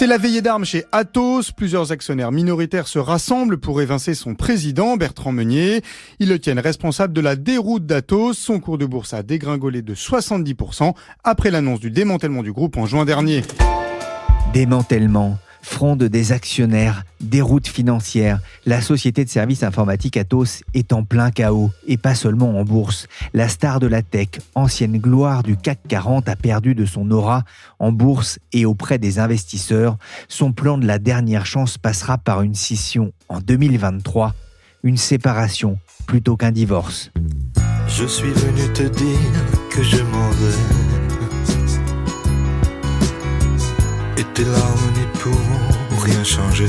C'est la veillée d'armes chez Atos. Plusieurs actionnaires minoritaires se rassemblent pour évincer son président, Bertrand Meunier. Ils le tiennent responsable de la déroute d'Atos. Son cours de bourse a dégringolé de 70% après l'annonce du démantèlement du groupe en juin dernier. Démantèlement, fronde des actionnaires, déroute financière. La société de services informatiques Atos est en plein chaos et pas seulement en bourse. La star de la tech, ancienne gloire du CAC 40, a perdu de son aura en bourse et auprès des investisseurs. Son plan de la dernière chance passera par une scission en 2023, une séparation plutôt qu'un divorce. Je suis venu te dire que je m'en vais. Et tes pourront rien changer.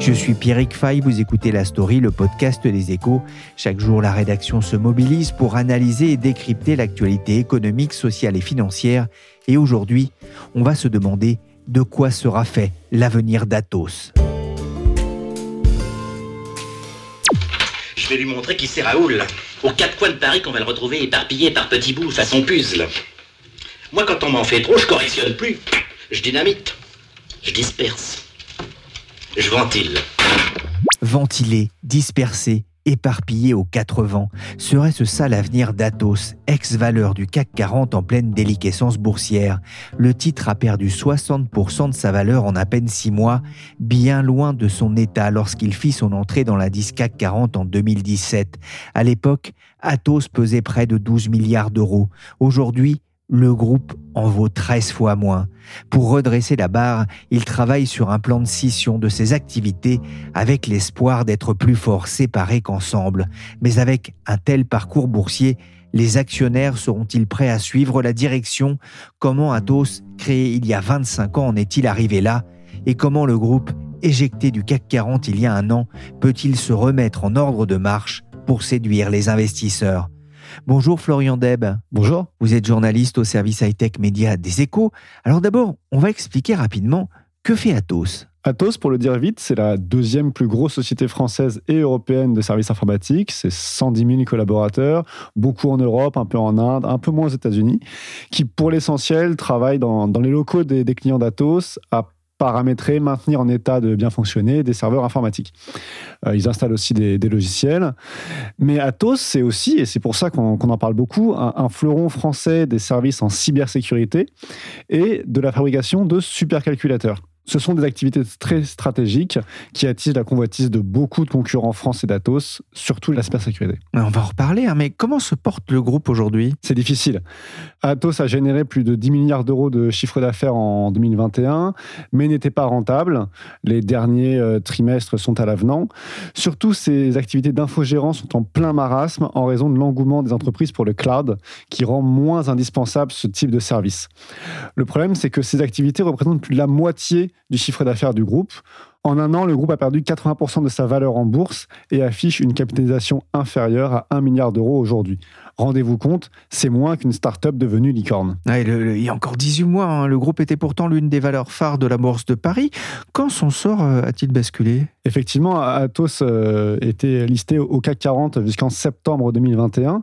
Je suis Pierrick Fay, vous écoutez La Story, le podcast des échos. Chaque jour, la rédaction se mobilise pour analyser et décrypter l'actualité économique, sociale et financière. Et aujourd'hui, on va se demander de quoi sera fait l'avenir d'Atos. Je vais lui montrer qui c'est Raoul. Aux quatre coins de Paris qu'on va le retrouver éparpillé par petits bouts façon puzzle. Moi, quand on m'en fait trop, je correctionne plus. Je dynamite. Je disperse. Je ventile. Ventilé, dispersé, éparpillé aux quatre vents, serait-ce ça l'avenir d'Atos, ex-valeur du CAC 40 en pleine déliquescence boursière Le titre a perdu 60% de sa valeur en à peine six mois, bien loin de son état lorsqu'il fit son entrée dans l'indice CAC 40 en 2017. À l'époque, Atos pesait près de 12 milliards d'euros. Aujourd'hui, le groupe en vaut 13 fois moins. Pour redresser la barre, il travaille sur un plan de scission de ses activités avec l'espoir d'être plus fort séparés qu'ensemble. Mais avec un tel parcours boursier, les actionnaires seront-ils prêts à suivre la direction? Comment Atos, créé il y a 25 ans, en est-il arrivé là? Et comment le groupe, éjecté du CAC 40 il y a un an, peut-il se remettre en ordre de marche pour séduire les investisseurs? Bonjour Florian Deb. Bonjour. Vous êtes journaliste au service high-tech média des échos. Alors d'abord, on va expliquer rapidement que fait Atos. Atos, pour le dire vite, c'est la deuxième plus grosse société française et européenne de services informatiques. C'est 110 000 collaborateurs, beaucoup en Europe, un peu en Inde, un peu moins aux États-Unis, qui pour l'essentiel travaillent dans, dans les locaux des, des clients d'Atos à paramétrer, maintenir en état de bien fonctionner des serveurs informatiques. Euh, ils installent aussi des, logiciels. Mais Atos, c'est aussi, et c'est pour ça qu'on en parle beaucoup, un fleuron français des services en cybersécurité et de la fabrication de supercalculateurs. Ce sont des activités très stratégiques qui attisent la convoitise de beaucoup de concurrents français d'Atos, surtout la cybersécurité. On va en reparler, hein, mais comment se porte le groupe aujourd'hui? C'est difficile. Atos a généré plus de 10 milliards d'euros de chiffre d'affaires en 2021, mais n'était pas rentable. Les derniers euh, trimestres sont à l'avenant. Surtout, ces activités d'infogérance sont en plein marasme en raison de l'engouement des entreprises pour le cloud, qui rend moins indispensable ce type de service. Le problème, c'est que ces activités représentent plus de la moitié du chiffre d'affaires du groupe. En un an, le groupe a perdu 80% de sa valeur en bourse et affiche une capitalisation inférieure à 1 milliard d'euros aujourd'hui. Rendez-vous compte, c'est moins qu'une start-up devenue licorne. Ouais, le- le- Il y a encore 18 mois, hein, le groupe était pourtant l'une des valeurs phares de la bourse de Paris. Quand son sort euh, a-t-il basculé? Effectivement, Atos euh, était listé au CAC 40 jusqu'en septembre 2021.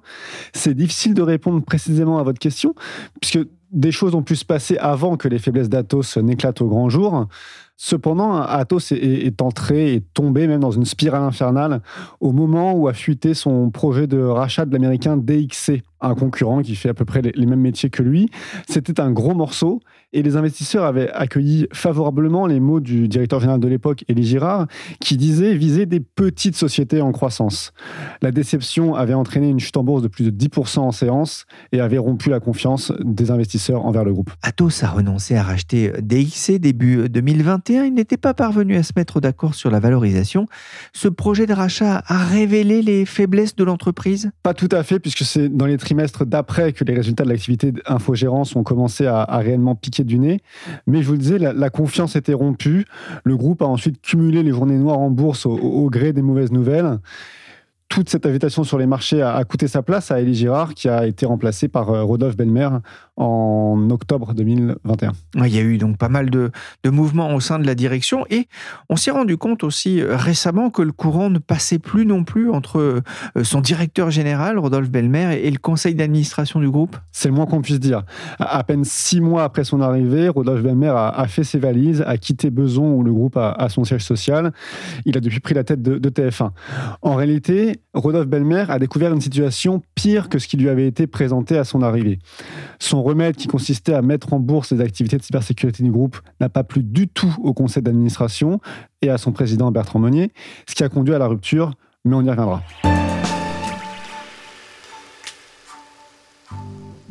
C'est difficile de répondre précisément à votre question, puisque des choses ont pu se passer avant que les faiblesses d'Atos n'éclatent au grand jour. Cependant, est, est entré et tombé même dans une spirale infernale au moment où a fuité son projet de rachat de l'américain DXC un concurrent qui fait à peu près les, mêmes métiers que lui. C'était un gros morceau et les investisseurs avaient accueilli favorablement les mots du directeur général de l'époque, Élie Girard, qui disait viser des petites sociétés en croissance. La déception avait entraîné une chute en bourse de plus de 10% en séance et avait rompu la confiance des investisseurs envers le groupe. Atos a renoncé à racheter DXC début 2021. Il n'était pas parvenu à se mettre d'accord sur la valorisation. Ce projet de rachat a révélé les faiblesses de l'entreprise? Pas tout à fait, puisque c'est dans les d'après que les résultats de l'activité d'infogérance ont commencé à, réellement piquer du nez. Mais je vous le disais, la, confiance était rompue. Le groupe a ensuite cumulé les journées noires en bourse au gré des mauvaises nouvelles toute cette invitation sur les marchés a, coûté sa place à Elie Girard, qui a été remplacé par euh, Rodolphe Belmer en octobre 2021. Il y a eu donc pas mal de, mouvements au sein de la direction et on s'est rendu compte aussi euh, récemment que le courant ne passait plus non plus entre euh, son directeur général, Rodolphe Belmer, et le conseil d'administration du groupe. C'est le moins qu'on puisse dire. À peine six mois après son arrivée, Rodolphe Belmer a, fait ses valises, a quitté Beson où le groupe a, son siège social. Il a depuis pris la tête de, de TF1. En réalité, Rodolphe Belmer a découvert une situation pire que ce qui lui avait été présenté à son arrivée. Son remède qui consistait à mettre en bourse les activités de cybersécurité du groupe n'a pas plu du tout au conseil d'administration et à son président Bertrand Meunier, ce qui a conduit à la rupture, mais on y reviendra.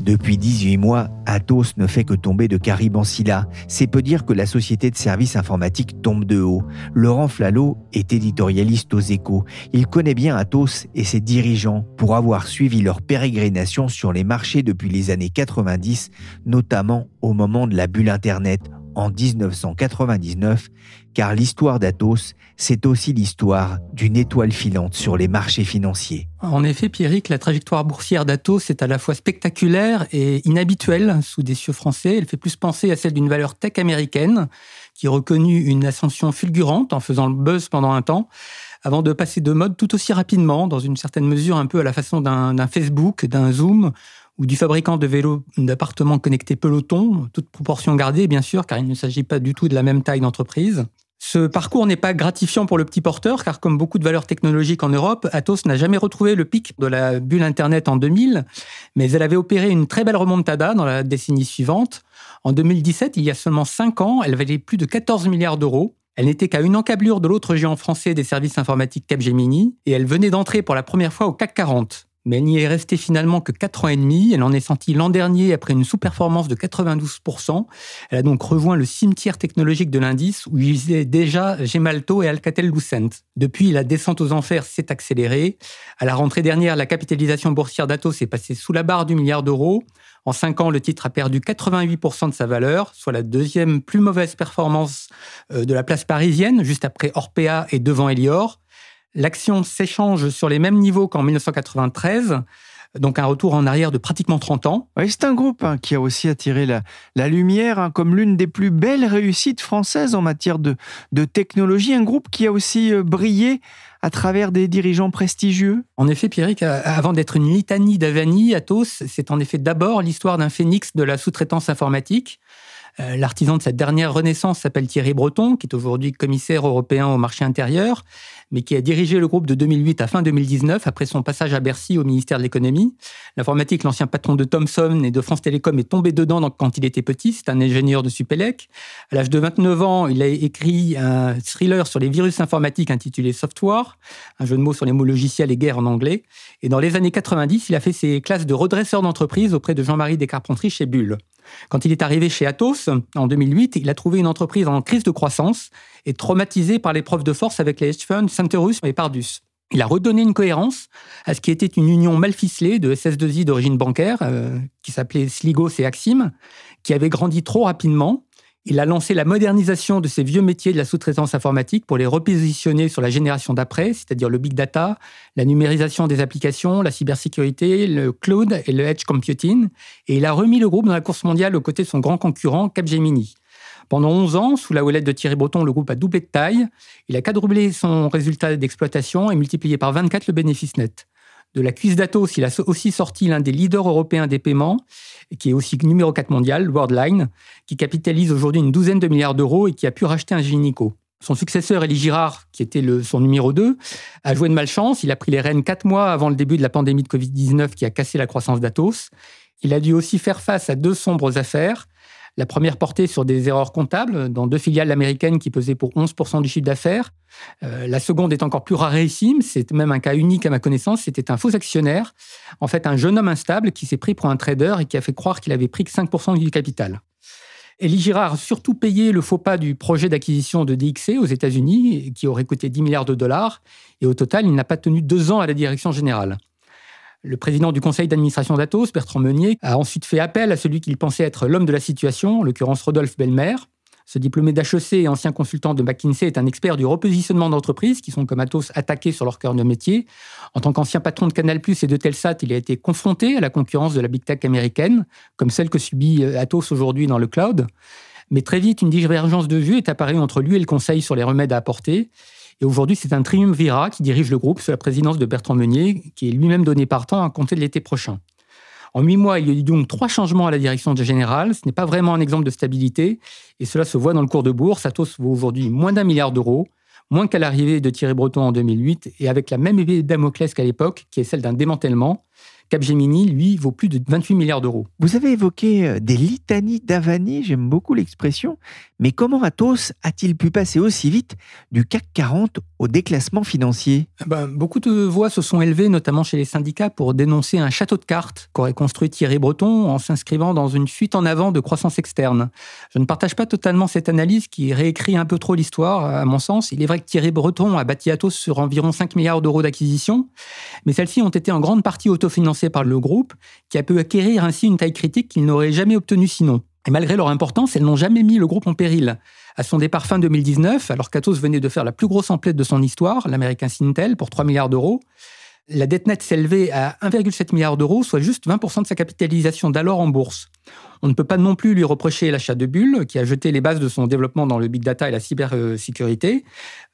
Depuis 18 mois, Atos ne fait que tomber de Carib en Scylla. C'est peu dire que la société de services informatiques tombe de haut. Laurent Flalot est éditorialiste aux échos. Il connaît bien Atos et ses dirigeants pour avoir suivi leur pérégrination sur les marchés depuis les années 90, notamment au moment de la bulle Internet en 1999, car l'histoire d'Atos, c'est aussi l'histoire d'une étoile filante sur les marchés financiers. En effet, Pierrick, la trajectoire boursière d'Atos est à la fois spectaculaire et inhabituelle sous des cieux français. Elle fait plus penser à celle d'une valeur tech américaine, qui a reconnu une ascension fulgurante en faisant le buzz pendant un temps, avant de passer de mode tout aussi rapidement, dans une certaine mesure un peu à la façon d'un Facebook, d'un Zoom ou du fabricant de vélos d'appartements connectés Peloton, toute proportion gardée bien sûr, car il ne s'agit pas du tout de la même taille d'entreprise. Ce parcours n'est pas gratifiant pour le petit porteur, car comme beaucoup de valeurs technologiques en Europe, Atos n'a jamais retrouvé le pic de la bulle Internet en 2000, mais elle avait opéré une très belle remontada dans la décennie suivante. En 2017, il y a seulement 5 ans, elle valait plus de 14 milliards d'euros. Elle n'était qu'à une encablure de l'autre géant français des services informatiques Capgemini, et elle venait d'entrer pour la première fois au CAC 40 mais elle n'y est restée finalement que 4 ans et demi. Elle en est sortie l'an dernier après une sous-performance de 92%. Elle a donc rejoint le cimetière technologique de l'indice où il y déjà Gemalto et Alcatel-Lucent. Depuis, la descente aux enfers s'est accélérée. À la rentrée dernière, la capitalisation boursière d'Atos est passée sous la barre du milliard d'euros. En 5 ans, le titre a perdu 88% de sa valeur, soit la deuxième plus mauvaise performance euh, de la place parisienne, juste après Orpea et devant Elior l'action s'échange sur les mêmes niveaux qu'en 1993 donc un retour en arrière de pratiquement 30 ans. c'est un groupe hein, qui a aussi attiré la, lumière hein, comme l'une des plus belles réussites françaises en matière de, technologie, un groupe qui a aussi euh, brillé à travers des dirigeants prestigieux. En effet, Pierrick, euh, avant d'être une litanie d'Avani, Athos, c'est en effet d'abord l'histoire d'un phénix de la sous-traitance informatique. Euh, l'artisan de cette dernière renaissance s'appelle Thierry Breton, qui est aujourd'hui commissaire européen au marché intérieur, mais qui a dirigé le groupe de 2008 à fin 2019 après son passage à Bercy au ministère de l'économie. L'informatique, l'ancien patron de Thomson et de France Télécom est tombé dedans quand il était petit. C'est un ingénieur de Supélec. À l'âge de 29 ans, il a écrit un thriller sur les virus informatiques intitulé Software, un jeu de mots sur les mots logiciels et guerre en anglais. Et dans les années 90, il a fait ses classes de redresseur d'entreprise auprès de Jean-Marie Descarpentries chez Bull. Quand il est arrivé chez Atos en 2008, il a trouvé une entreprise en crise de croissance et traumatisé par l'épreuve de force avec les hedge funds et Pardus. Il a redonné une cohérence à ce qui était une union mal ficelée de SS2I d'origine bancaire, euh, qui s'appelait Sligos et Axim, qui avait grandi trop rapidement il a lancé la modernisation de ces vieux métiers de la sous-traitance informatique pour les repositionner sur la génération d'après, c'est-à-dire le big data, la numérisation des applications, la cybersécurité, le cloud et le edge computing. Et il a remis le groupe dans la course mondiale aux côtés de son grand concurrent Capgemini. Pendant 11 ans, sous la houlette de Thierry Breton, le groupe a doublé de taille. Il a quadruplé son résultat d'exploitation et multiplié par 24 le bénéfice net. De la cuisse d'Atos, il a aussi sorti l'un des leaders européens des paiements qui est aussi numéro 4 mondial, Worldline, qui capitalise aujourd'hui une douzaine de milliards d'euros et qui a pu racheter un gynéco. Son successeur, Elie Girard, qui était son numéro 2, a joué de malchance. Il a pris les rênes quatre mois avant le début de la pandémie de Covid-19 qui a cassé la croissance d'Atos. Il a dû aussi faire face à deux sombres affaires. La première portée sur des erreurs comptables dans deux filiales américaines qui pesaient pour 11% du chiffre d'affaires. Euh, la seconde est encore plus rarissime, c'est même un cas unique à ma connaissance, c'était un faux actionnaire, en fait un jeune homme instable qui s'est pris pour un trader et qui a fait croire qu'il avait pris que 5% du capital. Elie Girard a surtout payé le faux pas du projet d'acquisition de DXC aux États-Unis, qui aurait coûté 10 milliards de dollars, et au total, il n'a pas tenu deux ans à la direction générale. Le président du conseil d'administration d'Atos, Bertrand Meunier, a ensuite fait appel à celui qu'il pensait être l'homme de la situation, en l'occurrence Rodolphe Belmer. Ce diplômé d'HEC et ancien consultant de McKinsey est un expert du repositionnement d'entreprises qui sont comme Atos attaquées sur leur cœur de métier. En tant qu'ancien patron de Canal+ et de Telsat, il a été confronté à la concurrence de la big tech américaine, comme celle que subit euh, Atos aujourd'hui dans le cloud. Mais très vite, une divergence de vue est apparue entre lui et le conseil sur les remèdes à apporter. Et aujourd'hui, c'est un triumvirat qui dirige le groupe sous la présidence de Bertrand Meunier, qui est lui-même donné partant à compter de l'été prochain. En huit mois, il y a eu donc trois changements à la direction générale. Ce n'est pas vraiment un exemple de stabilité. Et cela se voit dans le cours de bourse. Atos vaut aujourd'hui moins d'un milliard d'euros, moins qu'à l'arrivée de Thierry Breton en 2008, et avec la même épée Damoclès qu'à l'époque, qui est celle d'un démantèlement. Capgemini, lui, vaut plus de 28 milliards d'euros. Vous avez évoqué euh, des litanies d'Avani, j'aime beaucoup l'expression, mais comment Atos a-t-il pu passer aussi vite du CAC 40 au déclassement financier eh ben, Beaucoup de voix se sont élevées, notamment chez les syndicats, pour dénoncer un château de cartes qu'aurait construit Thierry Breton en s'inscrivant dans une fuite en avant de croissance externe. Je ne partage pas totalement cette analyse qui réécrit un peu trop l'histoire, à mon sens. Il est vrai que Thierry Breton a bâti Atos sur environ 5 milliards d'euros d'acquisition, mais celles-ci ont été en grande partie autofinancées par le groupe, qui a pu acquérir ainsi une taille critique qu'il n'aurait jamais obtenue sinon. Et malgré leur importance, elles n'ont jamais mis le groupe en péril. À son départ fin 2019, alors qu'Atos venait de faire la plus grosse emplette de son histoire, l'américain Sintel, pour 3 milliards d'euros, la dette nette s'élevait à 1,7 milliard d'euros, soit juste 20% de sa capitalisation d'alors en bourse. On ne peut pas non plus lui reprocher l'achat de Bull, qui a jeté les bases de son développement dans le big data et la cybersécurité,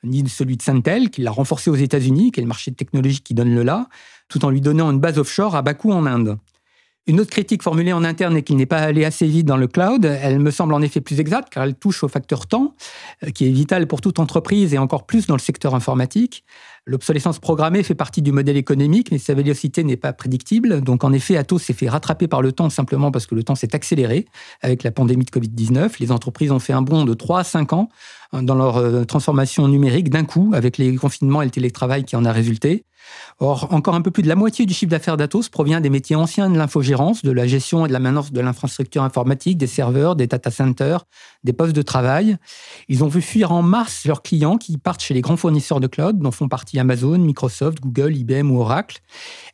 ni celui de Sintel, qui l'a renforcé aux États-Unis, qui est le marché technologique qui donne le là, tout en lui donnant une base offshore à coût en Inde. Une autre critique formulée en interne est qu'il n'est pas allé assez vite dans le cloud. Elle me semble en effet plus exacte car elle touche au facteur temps, euh, qui est vital pour toute entreprise et encore plus dans le secteur informatique. L'obsolescence programmée fait partie du modèle économique, mais sa vélocité n'est pas prédictible. Donc, en effet, Atos s'est fait rattraper par le temps simplement parce que le temps s'est accéléré avec la pandémie de Covid-19. Les entreprises ont fait un bond de 3 à 5 ans hein, dans leur euh, transformation numérique d'un coup, avec les confinements et le télétravail qui en a résulté. Or, encore un peu plus de la moitié du chiffre d'affaires d'Atos provient des métiers anciens de l'infogérance, de la gestion et de la maintenance de l'infrastructure informatique, des serveurs, des data centers, des postes de travail. Ils ont vu fuir en mars leurs clients qui partent chez les grands fournisseurs de cloud, dont font partie Amazon, Microsoft, Google, IBM ou Oracle.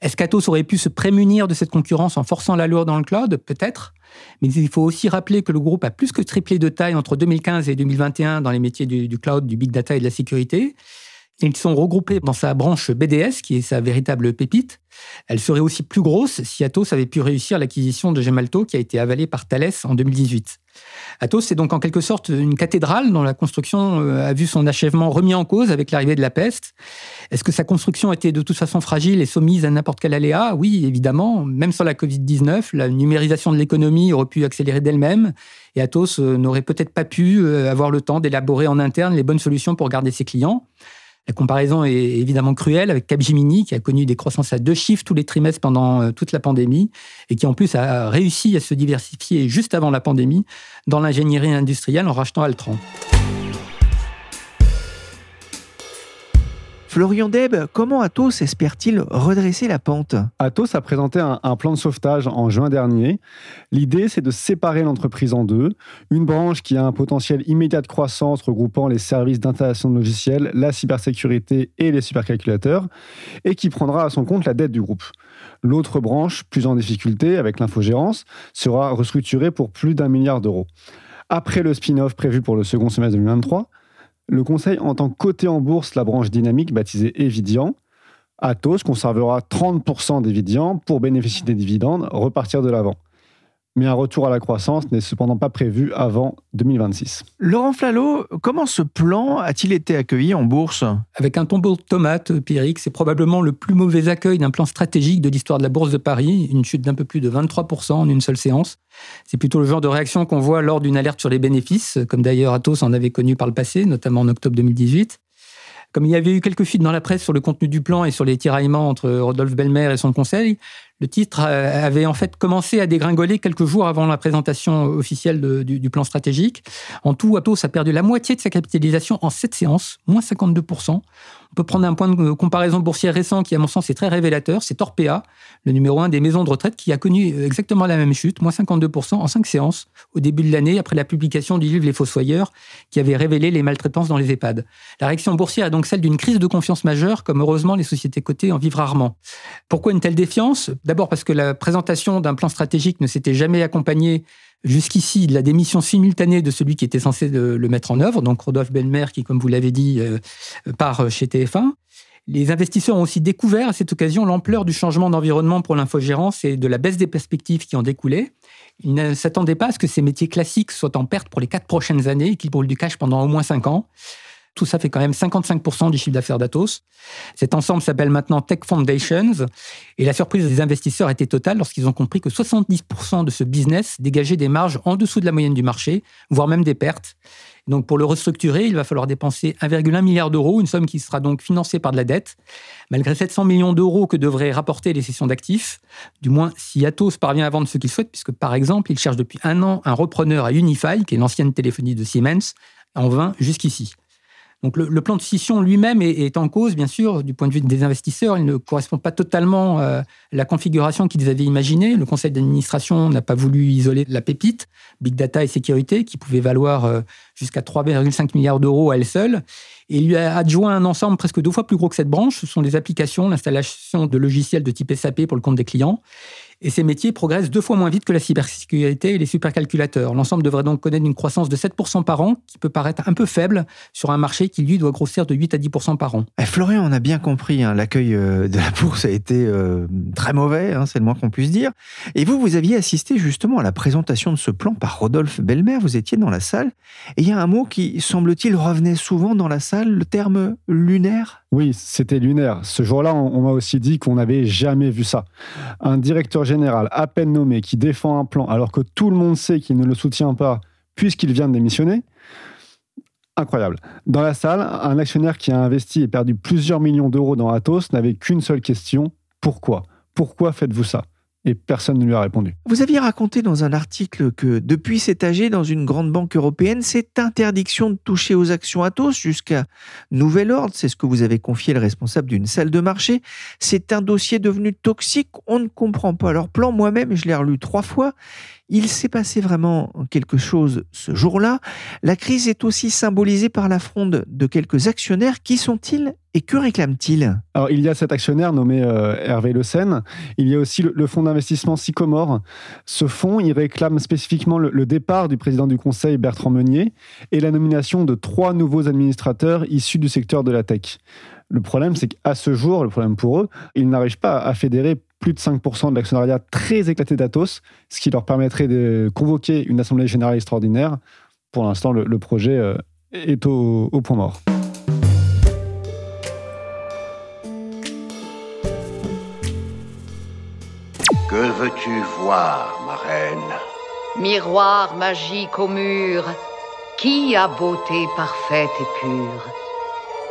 Est-ce qu'Atos aurait pu se prémunir de cette concurrence en forçant la loi dans le cloud? Peut-être. Mais il faut aussi rappeler que le groupe a plus que triplé de taille entre 2015 et 2021 dans les métiers du cloud, du big data et de la sécurité. Ils sont regroupés dans sa branche BDS, qui est sa véritable pépite. Elle serait aussi plus grosse si Atos avait pu réussir l'acquisition de Gemalto, qui a été avalée par Thales en 2018. Atos est donc en quelque sorte une cathédrale dont la construction euh, a vu son achèvement remis en cause avec l'arrivée de la peste. Est-ce que sa construction était de toute façon fragile et soumise à n'importe quel aléa? Oui, évidemment. Même sans la Covid-19, la numérisation de l'économie aurait pu accélérer d'elle-même et Atos euh, n'aurait peut-être pas pu euh, avoir le temps d'élaborer en interne les bonnes solutions pour garder ses clients. La comparaison est évidemment cruelle avec Capgemini, qui a connu des croissances à deux chiffres tous les trimestres pendant euh, toute la pandémie, et qui en plus a réussi à se diversifier juste avant la pandémie dans l'ingénierie industrielle en rachetant Altran. Florian Deb, comment Atos espère-t-il redresser la pente? Atos a présenté un, plan de sauvetage en juin dernier. L'idée, c'est de séparer l'entreprise en deux. Une branche qui a un potentiel immédiat de croissance regroupant les services d'installation de logiciels, la cybersécurité et les supercalculateurs, et qui prendra à son compte la dette du groupe. L'autre branche, plus en difficulté avec l'infogérance, sera restructurée pour plus d'un milliard d'euros. Après le spin-off prévu pour le second semestre 2023, le conseil entend coter en bourse la branche dynamique baptisée Evidian. Atos conservera 30% d'Evidian pour bénéficier des dividendes, repartir de l'avant. Mais un retour à la croissance n'est cependant pas prévu avant 2026. Laurent Flalot, comment ce plan a-t-il été accueilli en bourse? Avec un tombeau de tomates, Pierrick, c'est probablement le plus mauvais accueil d'un plan stratégique de l'histoire de la bourse de Paris, une chute d'un peu plus de 23% en une seule séance. C'est plutôt le genre de réaction qu'on voit lors d'une alerte sur les bénéfices, comme d'ailleurs Atos en avait connu par le passé, notamment en octobre 2018. Comme il y avait eu quelques fuites dans la presse sur le contenu du plan et sur les tiraillements entre Rodolphe Belmer et son conseil, le titre euh, avait en fait commencé à dégringoler quelques jours avant la présentation officielle du, plan stratégique. En tout, Atos a perdu la moitié de sa capitalisation en sept séances, moins 52%. On peut prendre un point de comparaison boursière récent qui, à mon sens, est très révélateur. C'est Orpea, le numéro un des maisons de retraite, qui a connu exactement la même chute, moins 52% en cinq séances, au début de l'année, après la publication du livre Les Fossoyeurs, qui avait révélé les maltraitances dans les EHPAD. La réaction boursière est donc celle d'une crise de confiance majeure, comme heureusement les sociétés cotées en vivent rarement. Pourquoi une telle défiance? D'abord parce que la présentation d'un plan stratégique ne s'était jamais accompagnée jusqu'ici de la démission simultanée de celui qui était censé le mettre en œuvre, donc Rodolphe Belmer, qui, comme vous l'avez dit, euh, part chez TF1. Les investisseurs ont aussi découvert à cette occasion l'ampleur du changement d'environnement pour l'infogérance et de la baisse des perspectives qui en découlaient. Ils ne s'attendaient pas à ce que ces métiers classiques soient en perte pour les quatre prochaines années et qu'ils brûlent du cash pendant au moins cinq ans. Tout ça fait quand même 55% du chiffre d'affaires d'Atos. Cet ensemble s'appelle maintenant Tech Foundations. Et la surprise des investisseurs était totale lorsqu'ils ont compris que 70% de ce business dégageait des marges en dessous de la moyenne du marché, voire même des pertes. Donc pour le restructurer, il va falloir dépenser 1,1 milliard d'euros, une somme qui sera donc financée par de la dette, malgré 700 millions d'euros que devraient rapporter les cessions d'actifs, du moins si Atos parvient à vendre ce qu'il souhaite, puisque par exemple, il cherche depuis un an un repreneur à Unify, qui est l'ancienne téléphonie de Siemens, en vain jusqu'ici. Donc le, plan de scission lui-même est, en cause, bien sûr, du point de vue des investisseurs. Il ne correspond pas totalement euh, à la configuration qu'ils avaient imaginée. Le conseil d'administration n'a pas voulu isoler la pépite, big data et sécurité, qui pouvait valoir euh, jusqu'à 3,5 milliards d'euros à elle seule. Et il lui a adjoint un ensemble presque deux fois plus gros que cette branche. Ce sont les applications, l'installation de logiciels de type SAP pour le compte des clients. Et ces métiers progressent deux fois moins vite que la cybersécurité et les supercalculateurs. L'ensemble devrait donc connaître une croissance de 7% par an, qui peut paraître un peu faible sur un marché qui, lui, doit grossir de 8 à 10% par an. Eh, Florian, on a bien compris, hein, l'accueil euh, de la bourse a été euh, très mauvais, hein, c'est le moins qu'on puisse dire. Et vous, vous aviez assisté justement à la présentation de ce plan par Rodolphe Belmer, vous étiez dans la salle, et il y a un mot qui, semble-t-il, revenait souvent dans la salle, le terme lunaire? Oui, c'était lunaire. Ce jour-là, on, m'a aussi dit qu'on n'avait jamais vu ça. Un directeur général à peine nommé qui défend un plan alors que tout le monde sait qu'il ne le soutient pas puisqu'il vient de démissionner. Incroyable. Dans la salle, un actionnaire qui a investi et perdu plusieurs millions d'euros dans Atos n'avait qu'une seule question. Pourquoi? Pourquoi faites-vous ça? Et personne ne lui a répondu. Vous aviez raconté dans un article que depuis cet âgé dans une grande banque européenne, cette interdiction de toucher aux actions Atos jusqu'à nouvel ordre, c'est ce que vous avez confié le responsable d'une salle de marché, c'est un dossier devenu toxique, on ne comprend pas leur plan. Moi-même, je l'ai relu trois fois il s'est passé vraiment quelque chose ce jour-là. La crise est aussi symbolisée par la fronde de quelques actionnaires. Qui sont-ils et que réclament-ils? Alors, il y a cet actionnaire nommé euh, Hervé Le Sen. Il y a aussi le, fonds d'investissement Sycomore. Ce fonds, il réclame spécifiquement le, départ du président du conseil, Bertrand Meunier, et la nomination de trois nouveaux administrateurs issus du secteur de la tech. Le problème, c'est qu'à ce jour, le problème pour eux, ils n'arrivent pas à fédérer plus de 5% de l'actionnariat très éclaté d'Atos, ce qui leur permettrait de convoquer une assemblée générale extraordinaire. Pour l'instant, le, projet euh, est au, au point mort. Que veux-tu voir, ma reine? Miroir magique au mur, qui a beauté parfaite et pure?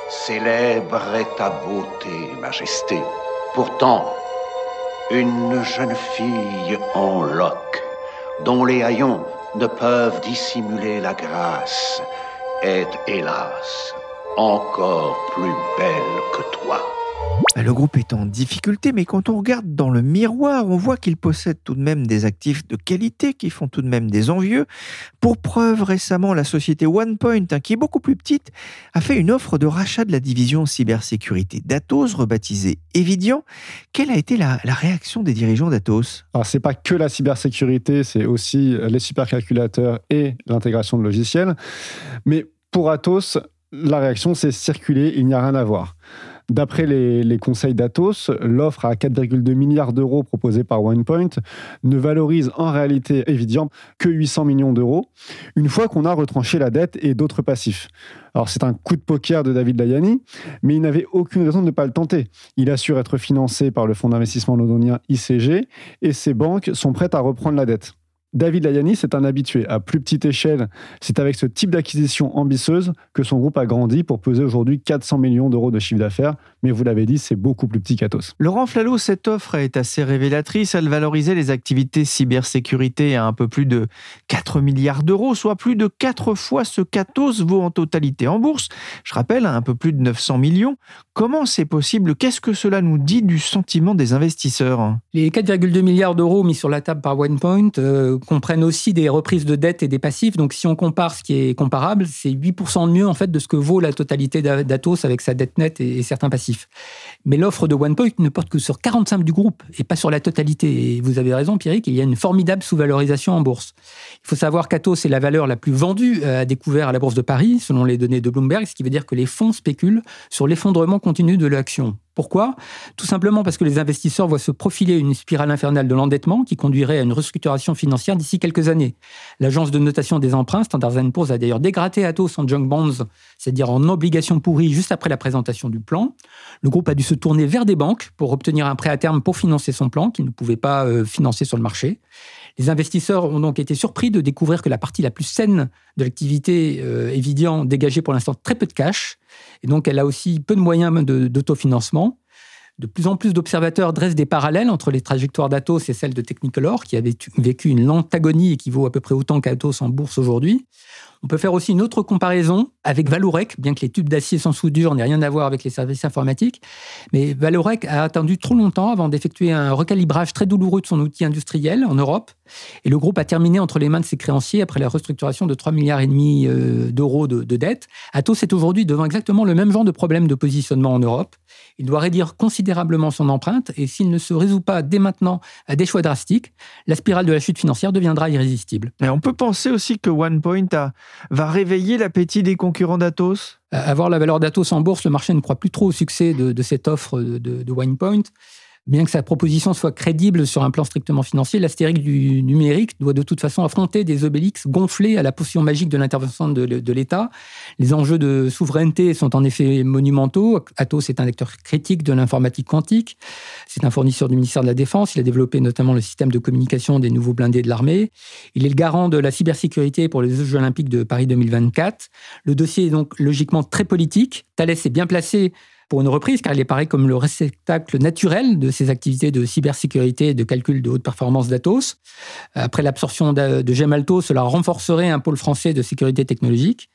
Célèbre est ta beauté, majesté. Pourtant, une jeune fille en loques, dont les haillons ne peuvent dissimuler la grâce, est hélas encore plus belle que toi. Le groupe est en difficulté, mais quand on regarde dans le miroir, on voit qu'il possède tout de même des actifs de qualité qui font tout de même des envieux. Pour preuve, récemment, la société OnePoint, hein, qui est beaucoup plus petite, a fait une offre de rachat de la division cybersécurité d'Atos, rebaptisée Evidian. Quelle a été la, réaction des dirigeants d'Atos? Alors, c'est pas que la cybersécurité, c'est aussi les supercalculateurs et l'intégration de logiciels. Mais pour Atos, la réaction, c'est circuler, il n'y a rien à voir. D'après les, conseils d'Atos, l'offre à 4,2 milliards d'euros proposée par OnePoint ne valorise en réalité, évidemment, que 800 millions d'euros, une fois qu'on a retranché la dette et d'autres passifs. Alors c'est un coup de poker de David Layani, mais il n'avait aucune raison de ne pas le tenter. Il assure être financé par le fonds d'investissement londonien ICG et ses banques sont prêtes à reprendre la dette. David Layani, c'est un habitué. À plus petite échelle, c'est avec ce type d'acquisition ambitieuse que son groupe a grandi pour peser aujourd'hui 400 millions d'euros de chiffre d'affaires. Mais vous l'avez dit, c'est beaucoup plus petit qu'Atos. Laurent Flalot, cette offre est assez révélatrice. Elle valorisait les activités cybersécurité à un peu plus de 4 milliards d'euros, soit plus de 4 fois ce qu'Atos vaut en totalité en bourse. Je rappelle, à un peu plus de 900 millions. Comment c'est possible? Qu'est-ce que cela nous dit du sentiment des investisseurs? Les 4,2 milliards d'euros mis sur la table par OnePoint euh, comprennent aussi des reprises de dettes et des passifs. Donc, si on compare ce qui est comparable, c'est 8% de mieux en fait de ce que vaut la totalité d'Atos avec sa dette nette et, certains passifs. Mais l'offre de OnePoint ne porte que sur 45 du groupe et pas sur la totalité. Et vous avez raison, Pierrick, il y a une formidable sous-valorisation en bourse. Il faut savoir qu'Atos est la valeur la plus vendue euh, à découvert à la Bourse de Paris, selon les données de Bloomberg, ce qui veut dire que les fonds spéculent sur l'effondrement continu de l'action. Pourquoi? Tout simplement parce que les investisseurs voient se profiler une spirale infernale de l'endettement qui conduirait à une restructuration financière d'ici quelques années. L'agence de notation des emprunts, Standard Poor's, a d'ailleurs dégradé Atos en junk bonds, c'est-à-dire en obligations pourries juste après la présentation du plan. Le groupe a dû se tourner vers des banques pour obtenir un prêt à terme pour financer son plan, qu'il ne pouvait pas euh, financer sur le marché. Les investisseurs ont donc été surpris de découvrir que la partie la plus saine de l'activité euh, dégageait pour l'instant très peu de cash, et donc elle a aussi peu de moyens d'autofinancement. De plus en plus d'observateurs dressent des parallèles entre les trajectoires d'Atos et celles de Technicolor, qui avait vécu une lente agonie et qui vaut à peu près autant qu'Atos en bourse aujourd'hui. On peut faire aussi une autre comparaison avec Valorec, bien que les tubes d'acier sans soudure n'aient rien à voir avec les services informatiques. Mais Valorec a attendu trop longtemps avant d'effectuer un recalibrage très douloureux de son outil industriel en Europe. Et le groupe a terminé entre les mains de ses créanciers après la restructuration de 3,5 milliards et demi euh, d'euros de, de dette. Atos est aujourd'hui devant exactement le même genre de problème de positionnement en Europe. Il doit réduire considérablement son empreinte et s'il ne se résout pas dès maintenant à des choix drastiques, la spirale de la chute financière deviendra irrésistible. Mais on peut penser aussi que OnePoint a va réveiller l'appétit des concurrents d'Atos? Avoir la valeur d'Atos en bourse, le marché ne croit plus trop au succès de, cette offre de, de, OnePoint. Bien que sa proposition soit crédible sur un plan strictement financier, l'astérique du numérique doit de toute façon affronter des obélix gonflés à la potion magique de l'intervention de, l'État. Les enjeux de souveraineté sont en effet monumentaux. Atos est un acteur critique de l'informatique quantique. C'est un fournisseur du ministère de la Défense. Il a développé notamment le système de communication des nouveaux blindés de l'armée. Il est le garant de la cybersécurité pour les Jeux olympiques de Paris 2024. Le dossier est donc logiquement très politique. Thales est bien placé pour une reprise, car il apparaît comme le réceptacle naturel de ces activités de cybersécurité et de calcul de haute performance d'Atos. Après l'absorption de Gemalto, cela renforcerait un pôle français de sécurité technologique.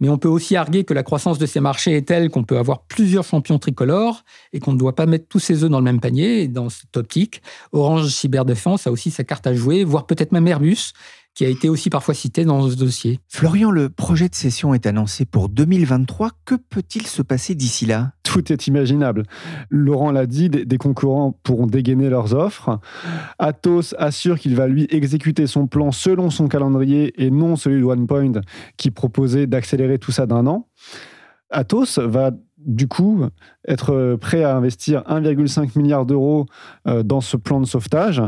Mais on peut aussi arguer que la croissance de ces marchés est telle qu'on peut avoir plusieurs champions tricolores et qu'on ne doit pas mettre tous ses œufs dans le même panier. Et dans cette optique, Orange Cyberdéfense a aussi sa carte à jouer, voire peut-être même Airbus, qui a été aussi parfois cité dans ce dossier. Florian, le projet de session est annoncé pour 2023. Que peut-il se passer d'ici là? Tout est imaginable. Laurent l'a dit, des concurrents pourront dégainer leurs offres. Atos assure qu'il va lui exécuter son plan selon son calendrier et non celui de OnePoint qui proposait d'accélérer tout ça d'un an. Atos va du coup être prêt à investir 1,5 milliard d'euros euh, dans ce plan de sauvetage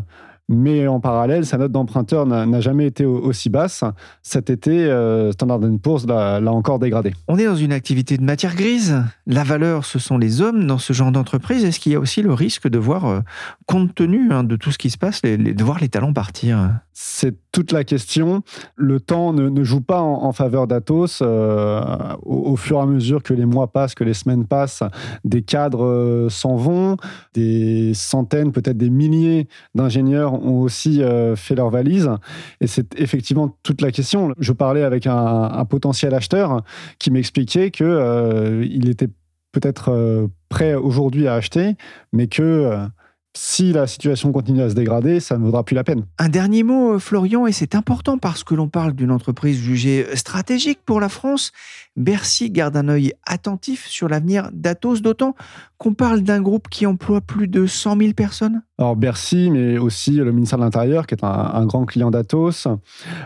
mais en parallèle, sa note d'emprunteur n'a jamais été aussi basse. Cet été, euh, Standard Poor's l'a encore dégradé. On est dans une activité de matière grise. La valeur, ce sont les hommes dans ce genre d'entreprise. Est-ce qu'il y a aussi le risque de voir, euh, compte tenu hein, de tout ce qui se passe, de voir les talents partir? C'est toute la question. Le temps ne, joue pas en, faveur d'Atos. Euh, au, fur et à mesure que les mois passent, que les semaines passent, des cadres s'en vont, des centaines, peut-être des milliers d'ingénieurs ont aussi euh, fait leur valise. Et c'est effectivement toute la question. Je parlais avec un, potentiel acheteur qui m'expliquait qu'il euh, il était peut-être euh, prêt aujourd'hui à acheter, mais que si la situation continue à se dégrader, ça ne vaudra plus la peine. Un dernier mot, euh, Florian, et c'est important parce que l'on parle d'une entreprise jugée stratégique pour la France. Bercy garde un œil attentif sur l'avenir d'Atos, d'autant qu'on parle d'un groupe qui emploie plus de 100 000 personnes. Alors Bercy, mais aussi le ministère de l'Intérieur, qui est un, grand client d'Atos.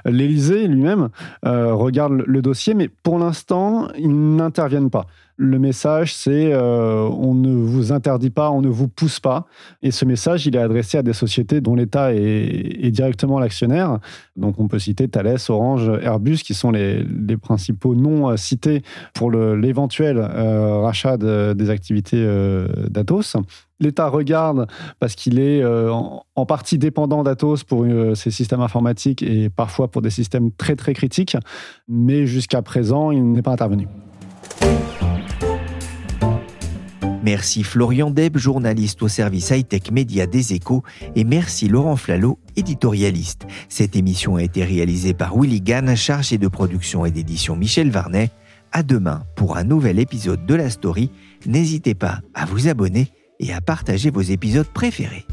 L'Élysée lui-même euh, regarde le dossier, mais pour l'instant, ils n'interviennent pas. Le message, c'est euh, on ne vous interdit pas, on ne vous pousse pas. Et ce message, il est adressé à des sociétés dont l'État est, directement l'actionnaire. Donc, on peut citer Thales, Orange, Airbus, qui sont les, principaux noms cités pour l'éventuel rachat des activités d'Atos. L'État regarde parce qu'il est euh, en, partie dépendant d'Atos pour euh, ses systèmes informatiques et parfois pour des systèmes très très critiques, mais jusqu'à présent, il n'est pas intervenu. Merci Florian Deb, journaliste au service high-tech média des échos, et merci Laurent Flalot, éditorialiste. Cette émission a été réalisée par Willy Gann, chargé de production et d'édition Michel Varnet. À demain pour un nouvel épisode de la story. N'hésitez pas à vous abonner et à partager vos épisodes préférés.